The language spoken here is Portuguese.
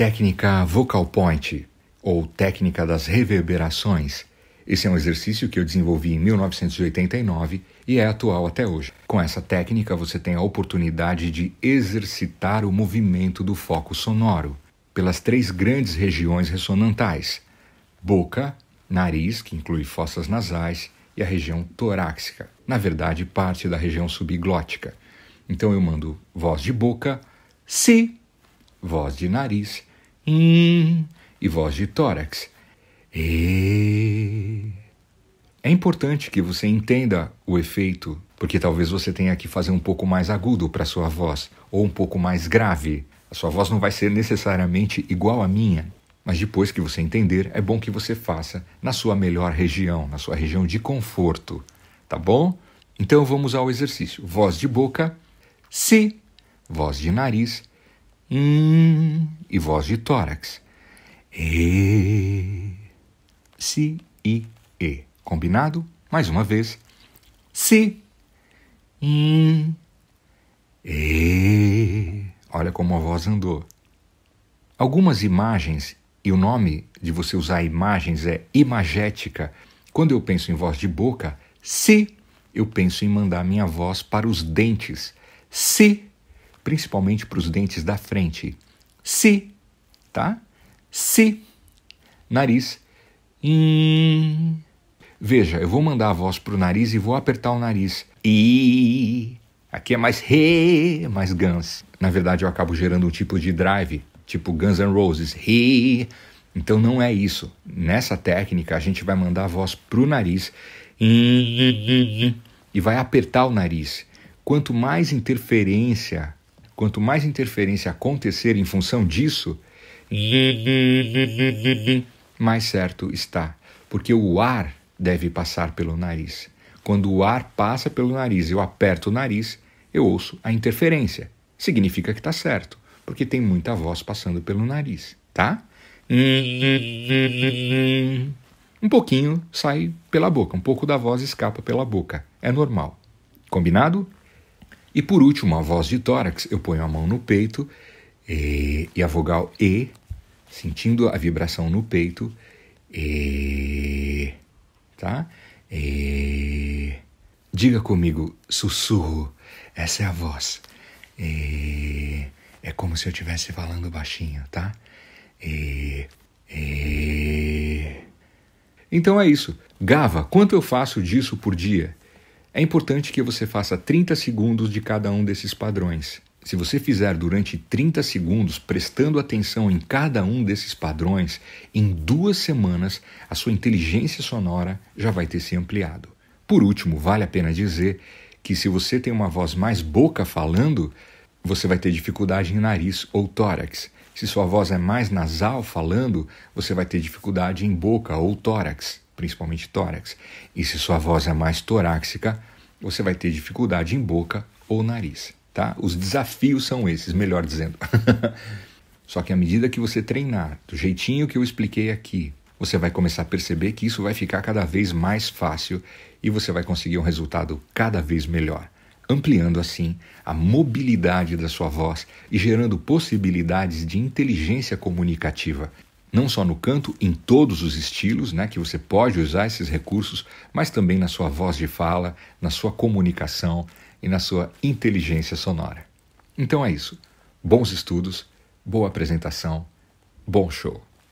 técnica Vocal Point, ou técnica das reverberações. Esse é um exercício que eu desenvolvi em 1989 e é atual até hoje. Com essa técnica, você tem a oportunidade de exercitar o movimento do foco sonoro pelas três grandes regiões ressonantais: boca, nariz, que inclui fossas nasais, e a região torácica, na verdade, parte da região subglótica. Então eu mando voz de boca, si, voz de nariz, in, e voz de tórax. E... É importante que você entenda o efeito, porque talvez você tenha que fazer um pouco mais agudo para sua voz, ou um pouco mais grave. A sua voz não vai ser necessariamente igual à minha, mas depois que você entender, é bom que você faça na sua melhor região, na sua região de conforto, tá bom? Então vamos ao exercício. Voz de boca, si, voz de nariz, hum, e voz de tórax. E, si, e, e. Combinado? Mais uma vez. Si, hum, e. Olha como a voz andou. Algumas imagens, e o nome de você usar imagens é imagética. Quando eu penso em voz de boca, se eu penso em mandar minha voz para os dentes. Se, principalmente para os dentes da frente. Se, tá? Se, nariz. Hum. Veja, eu vou mandar a voz para o nariz e vou apertar o nariz. E. Aqui é mais re, mais Guns. Na verdade, eu acabo gerando um tipo de drive, tipo Guns N' Roses. Re. Então não é isso. Nessa técnica, a gente vai mandar a voz para o nariz e vai apertar o nariz. Quanto mais interferência, quanto mais interferência acontecer em função disso, mais certo está, porque o ar deve passar pelo nariz. Quando o ar passa pelo nariz e eu aperto o nariz, eu ouço a interferência. Significa que está certo, porque tem muita voz passando pelo nariz, tá? Um pouquinho sai pela boca, um pouco da voz escapa pela boca. É normal. Combinado? E por último, a voz de tórax, eu ponho a mão no peito e, e a vogal E, sentindo a vibração no peito, E, tá? E, diga comigo, sussurro, essa é a voz. E, é como se eu estivesse falando baixinho, tá? E, e... Então é isso. Gava, quanto eu faço disso por dia? É importante que você faça 30 segundos de cada um desses padrões. Se você fizer durante 30 segundos, prestando atenção em cada um desses padrões, em duas semanas a sua inteligência sonora já vai ter se ampliado. Por último, vale a pena dizer que se você tem uma voz mais boca falando, você vai ter dificuldade em nariz ou tórax. Se sua voz é mais nasal falando, você vai ter dificuldade em boca ou tórax, principalmente tórax. E se sua voz é mais torácica, você vai ter dificuldade em boca ou nariz, tá? Os desafios são esses, melhor dizendo. Só que à medida que você treinar do jeitinho que eu expliquei aqui, você vai começar a perceber que isso vai ficar cada vez mais fácil e você vai conseguir um resultado cada vez melhor, ampliando assim a mobilidade da sua voz e gerando possibilidades de inteligência comunicativa não só no canto, em todos os estilos, né, que você pode usar esses recursos, mas também na sua voz de fala, na sua comunicação e na sua inteligência sonora. Então é isso. Bons estudos, boa apresentação, bom show.